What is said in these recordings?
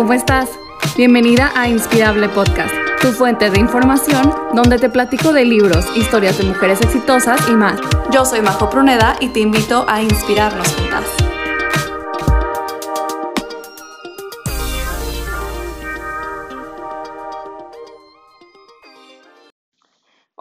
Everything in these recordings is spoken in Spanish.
¿cómo estás? Bienvenida a Inspirable Podcast, tu fuente de información donde te platico de libros, historias de mujeres exitosas y más. Yo soy Majo Pruneda y te invito a inspirarnos juntas.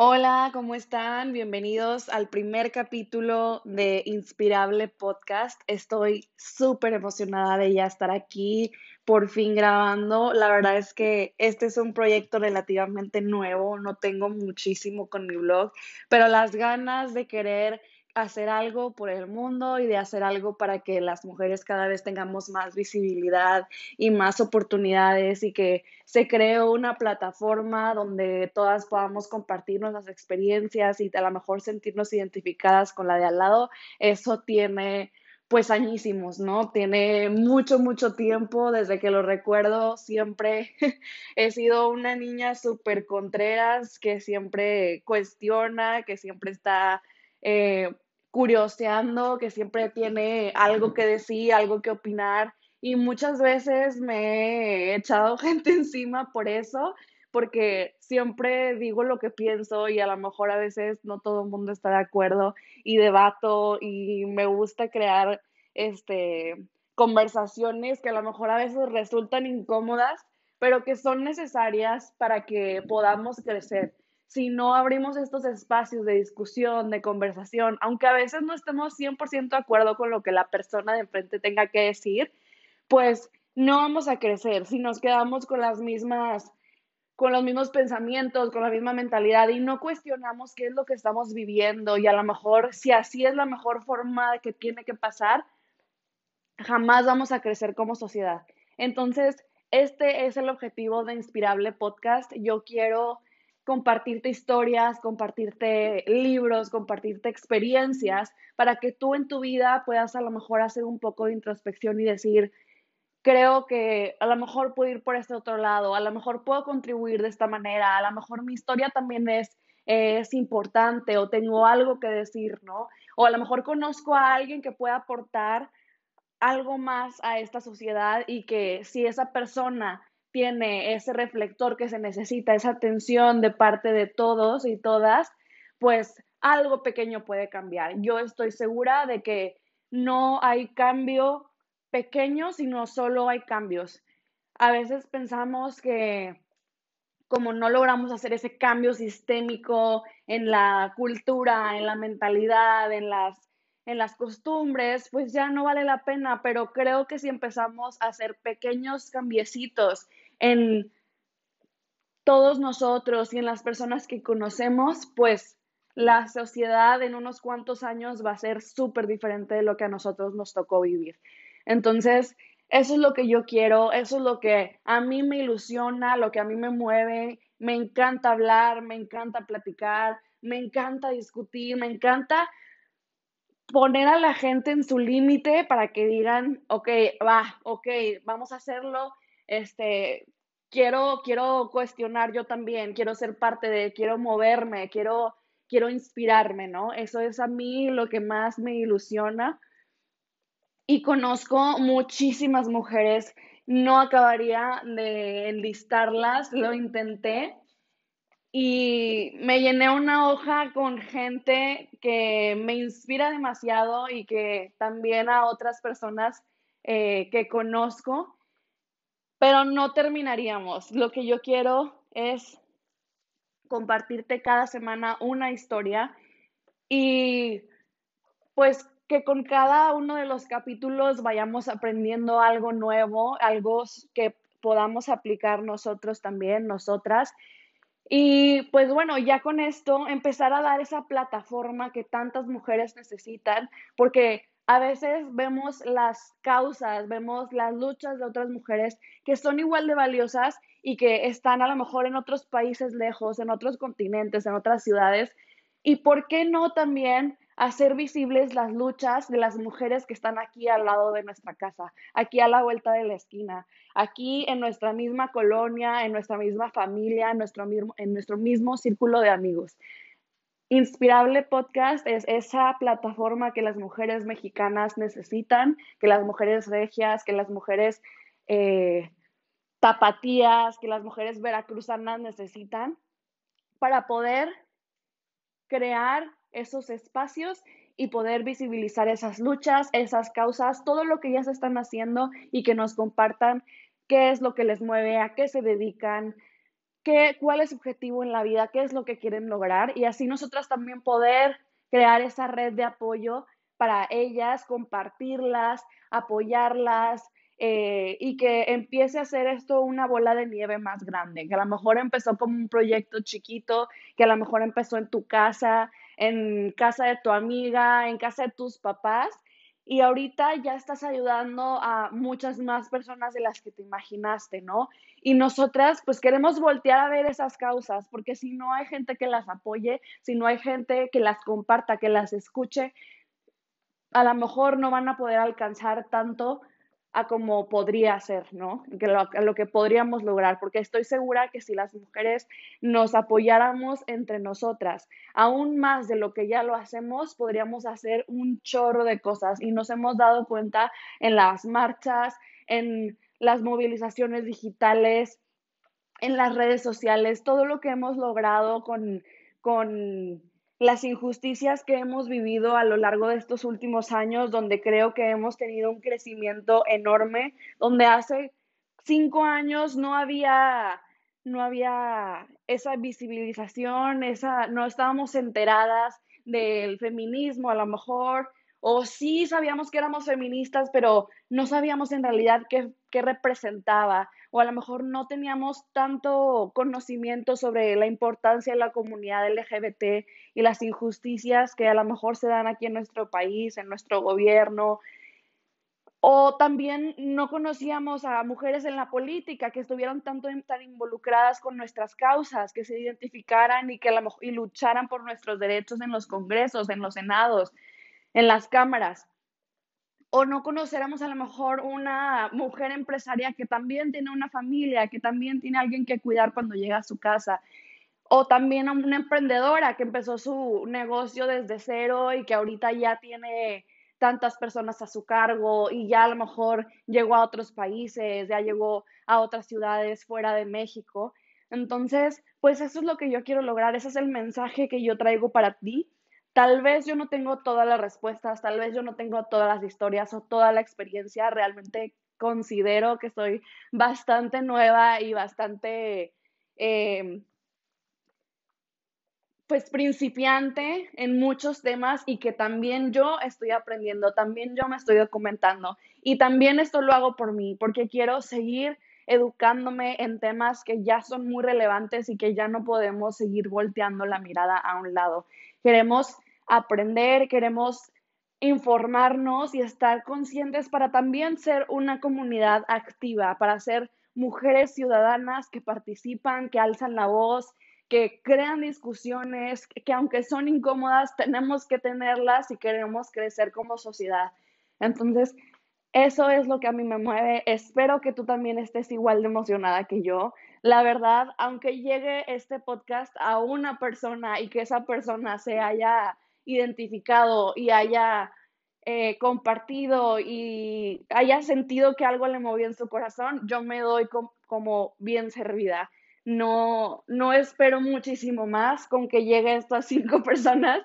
Hola, ¿cómo están? Bienvenidos al primer capítulo de Inspirable Podcast. Estoy súper emocionada de ya estar aquí, por fin grabando. La verdad es que este es un proyecto relativamente nuevo, no tengo muchísimo con mi blog, pero las ganas de querer hacer algo por el mundo y de hacer algo para que las mujeres cada vez tengamos más visibilidad y más oportunidades y que se cree una plataforma donde todas podamos compartir nuestras experiencias y a lo mejor sentirnos identificadas con la de al lado, eso tiene pues añísimos, ¿no? Tiene mucho, mucho tiempo, desde que lo recuerdo, siempre he sido una niña súper contreras, que siempre cuestiona, que siempre está eh, curioseando, que siempre tiene algo que decir, algo que opinar y muchas veces me he echado gente encima por eso, porque siempre digo lo que pienso y a lo mejor a veces no todo el mundo está de acuerdo y debato y me gusta crear este conversaciones que a lo mejor a veces resultan incómodas, pero que son necesarias para que podamos crecer. Si no abrimos estos espacios de discusión, de conversación, aunque a veces no estemos 100% de acuerdo con lo que la persona de enfrente tenga que decir, pues no vamos a crecer. Si nos quedamos con las mismas con los mismos pensamientos, con la misma mentalidad y no cuestionamos qué es lo que estamos viviendo y a lo mejor si así es la mejor forma que tiene que pasar, jamás vamos a crecer como sociedad. Entonces, este es el objetivo de Inspirable Podcast. Yo quiero compartirte historias, compartirte libros, compartirte experiencias para que tú en tu vida puedas a lo mejor hacer un poco de introspección y decir, creo que a lo mejor puedo ir por este otro lado, a lo mejor puedo contribuir de esta manera, a lo mejor mi historia también es, es importante o tengo algo que decir, ¿no? O a lo mejor conozco a alguien que pueda aportar algo más a esta sociedad y que si esa persona tiene ese reflector que se necesita, esa atención de parte de todos y todas, pues algo pequeño puede cambiar. Yo estoy segura de que no hay cambio pequeño, sino solo hay cambios. A veces pensamos que como no logramos hacer ese cambio sistémico en la cultura, en la mentalidad, en las en las costumbres, pues ya no vale la pena, pero creo que si empezamos a hacer pequeños cambiecitos en todos nosotros y en las personas que conocemos, pues la sociedad en unos cuantos años va a ser súper diferente de lo que a nosotros nos tocó vivir. Entonces, eso es lo que yo quiero, eso es lo que a mí me ilusiona, lo que a mí me mueve, me encanta hablar, me encanta platicar, me encanta discutir, me encanta poner a la gente en su límite para que digan, ok, va, ok, vamos a hacerlo, este, quiero, quiero cuestionar yo también, quiero ser parte de, quiero moverme, quiero, quiero inspirarme, ¿no? Eso es a mí lo que más me ilusiona. Y conozco muchísimas mujeres, no acabaría de enlistarlas, lo intenté, y me llené una hoja con gente que me inspira demasiado y que también a otras personas eh, que conozco, pero no terminaríamos. Lo que yo quiero es compartirte cada semana una historia y pues que con cada uno de los capítulos vayamos aprendiendo algo nuevo, algo que podamos aplicar nosotros también, nosotras y pues bueno, ya con esto empezar a dar esa plataforma que tantas mujeres necesitan, porque a veces vemos las causas, vemos las luchas de otras mujeres que son igual de valiosas y que están a lo mejor en otros países lejos, en otros continentes, en otras ciudades. ¿Y por qué no también hacer visibles las luchas de las mujeres que están aquí al lado de nuestra casa, aquí a la vuelta de la esquina, aquí en nuestra misma colonia, en nuestra misma familia, en nuestro mismo, en nuestro mismo círculo de amigos. Inspirable Podcast es esa plataforma que las mujeres mexicanas necesitan, que las mujeres regias, que las mujeres eh, tapatías que las mujeres veracruzanas necesitan para poder crear esos espacios y poder visibilizar esas luchas, esas causas, todo lo que ya se están haciendo y que nos compartan qué es lo que les mueve, a qué se dedican, qué, cuál es su objetivo en la vida, qué es lo que quieren lograr y así nosotras también poder crear esa red de apoyo para ellas, compartirlas, apoyarlas, eh, y que empiece a hacer esto una bola de nieve más grande, que a lo mejor empezó como un proyecto chiquito, que a lo mejor empezó en tu casa, en casa de tu amiga, en casa de tus papás, y ahorita ya estás ayudando a muchas más personas de las que te imaginaste, ¿no? Y nosotras pues queremos voltear a ver esas causas, porque si no hay gente que las apoye, si no hay gente que las comparta, que las escuche, a lo mejor no van a poder alcanzar tanto a como podría ser, ¿no? Que lo, a lo que podríamos lograr, porque estoy segura que si las mujeres nos apoyáramos entre nosotras, aún más de lo que ya lo hacemos, podríamos hacer un chorro de cosas y nos hemos dado cuenta en las marchas, en las movilizaciones digitales, en las redes sociales, todo lo que hemos logrado con, con las injusticias que hemos vivido a lo largo de estos últimos años, donde creo que hemos tenido un crecimiento enorme, donde hace cinco años no había, no había esa visibilización, esa, no estábamos enteradas del feminismo a lo mejor, o sí sabíamos que éramos feministas, pero no sabíamos en realidad qué, qué, representaba, o a lo mejor no teníamos tanto conocimiento sobre la importancia de la comunidad LGBT y las injusticias que a lo mejor se dan aquí en nuestro país, en nuestro gobierno. O también no conocíamos a mujeres en la política que estuvieran tanto tan involucradas con nuestras causas, que se identificaran y que a lo mejor, y lucharan por nuestros derechos en los congresos, en los senados en las cámaras. O no conociéramos a lo mejor una mujer empresaria que también tiene una familia, que también tiene alguien que cuidar cuando llega a su casa. O también a una emprendedora que empezó su negocio desde cero y que ahorita ya tiene tantas personas a su cargo y ya a lo mejor llegó a otros países, ya llegó a otras ciudades fuera de México. Entonces, pues eso es lo que yo quiero lograr, ese es el mensaje que yo traigo para ti Tal vez yo no tengo todas las respuestas, tal vez yo no tengo todas las historias o toda la experiencia. Realmente considero que soy bastante nueva y bastante, eh, pues, principiante en muchos temas y que también yo estoy aprendiendo, también yo me estoy documentando y también esto lo hago por mí, porque quiero seguir educándome en temas que ya son muy relevantes y que ya no podemos seguir volteando la mirada a un lado. Queremos aprender, queremos informarnos y estar conscientes para también ser una comunidad activa, para ser mujeres ciudadanas que participan, que alzan la voz, que crean discusiones, que aunque son incómodas, tenemos que tenerlas si queremos crecer como sociedad. Entonces, eso es lo que a mí me mueve. Espero que tú también estés igual de emocionada que yo. La verdad, aunque llegue este podcast a una persona y que esa persona se haya identificado y haya eh, compartido y haya sentido que algo le movió en su corazón, yo me doy como bien servida. No, no espero muchísimo más con que lleguen estas cinco personas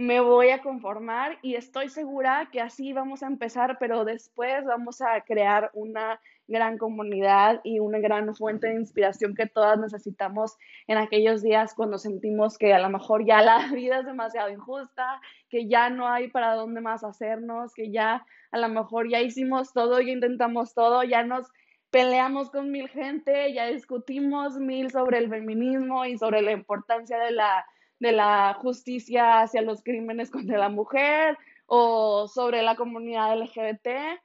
me voy a conformar y estoy segura que así vamos a empezar, pero después vamos a crear una gran comunidad y una gran fuente de inspiración que todas necesitamos en aquellos días cuando sentimos que a lo mejor ya la vida es demasiado injusta, que ya no hay para dónde más hacernos, que ya a lo mejor ya hicimos todo, ya intentamos todo, ya nos peleamos con mil gente, ya discutimos mil sobre el feminismo y sobre la importancia de la de la justicia hacia los crímenes contra la mujer o sobre la comunidad LGBT,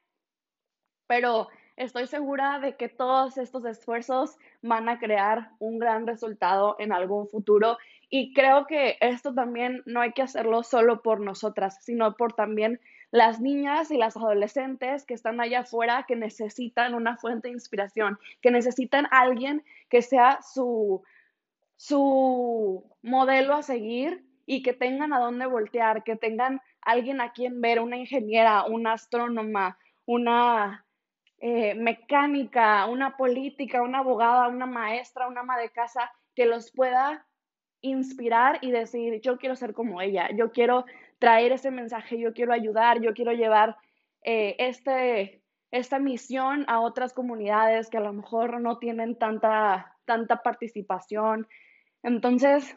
pero estoy segura de que todos estos esfuerzos van a crear un gran resultado en algún futuro. Y creo que esto también no hay que hacerlo solo por nosotras, sino por también las niñas y las adolescentes que están allá afuera que necesitan una fuente de inspiración, que necesitan alguien que sea su su modelo a seguir y que tengan a dónde voltear, que tengan alguien a quien ver, una ingeniera, una astrónoma, una eh, mecánica, una política, una abogada, una maestra, una ama de casa que los pueda inspirar y decir, yo quiero ser como ella, yo quiero traer ese mensaje, yo quiero ayudar, yo quiero llevar eh, este, esta misión a otras comunidades que a lo mejor no tienen tanta, tanta participación. Entonces,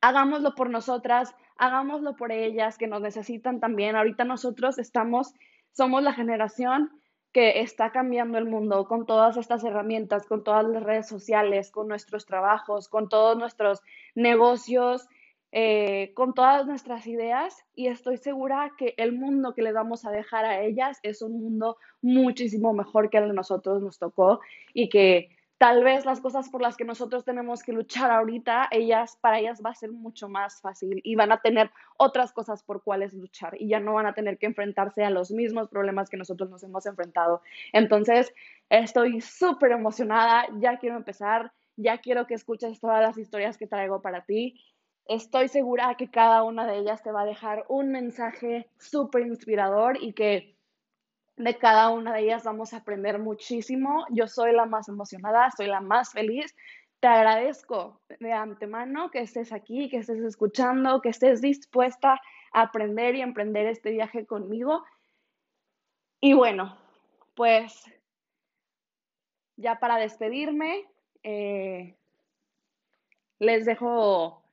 hagámoslo por nosotras, hagámoslo por ellas que nos necesitan también. Ahorita nosotros estamos, somos la generación que está cambiando el mundo con todas estas herramientas, con todas las redes sociales, con nuestros trabajos, con todos nuestros negocios, eh, con todas nuestras ideas. Y estoy segura que el mundo que le vamos a dejar a ellas es un mundo muchísimo mejor que el de nosotros nos tocó y que tal vez las cosas por las que nosotros tenemos que luchar ahorita, ellas, para ellas va a ser mucho más fácil y van a tener otras cosas por cuales luchar y ya no van a tener que enfrentarse a los mismos problemas que nosotros nos hemos enfrentado. Entonces, estoy súper emocionada, ya quiero empezar, ya quiero que escuches todas las historias que traigo para ti. Estoy segura que cada una de ellas te va a dejar un mensaje súper inspirador y que de cada una de ellas vamos a aprender muchísimo. Yo soy la más emocionada, soy la más feliz. Te agradezco de antemano que estés aquí, que estés escuchando, que estés dispuesta a aprender y emprender este viaje conmigo. Y bueno, pues ya para despedirme, eh, les dejo,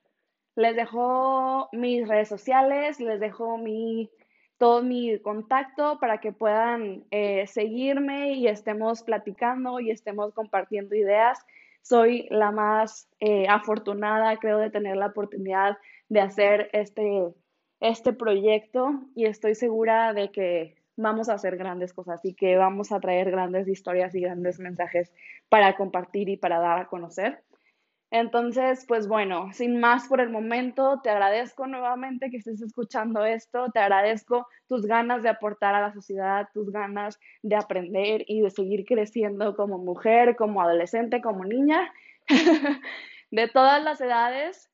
les dejo mis redes sociales, les dejo mi todo mi contacto para que puedan eh, seguirme y estemos platicando y estemos compartiendo ideas. Soy la más eh, afortunada, creo, de tener la oportunidad de hacer este, este proyecto y estoy segura de que vamos a hacer grandes cosas y que vamos a traer grandes historias y grandes mensajes para compartir y para dar a conocer. Entonces, pues bueno, sin más por el momento, te agradezco nuevamente que estés escuchando esto, te agradezco tus ganas de aportar a la sociedad, tus ganas de aprender y de seguir creciendo como mujer, como adolescente, como niña, de todas las edades.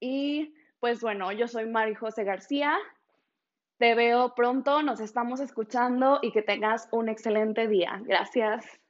Y pues bueno, yo soy Mari José García, te veo pronto, nos estamos escuchando y que tengas un excelente día. Gracias.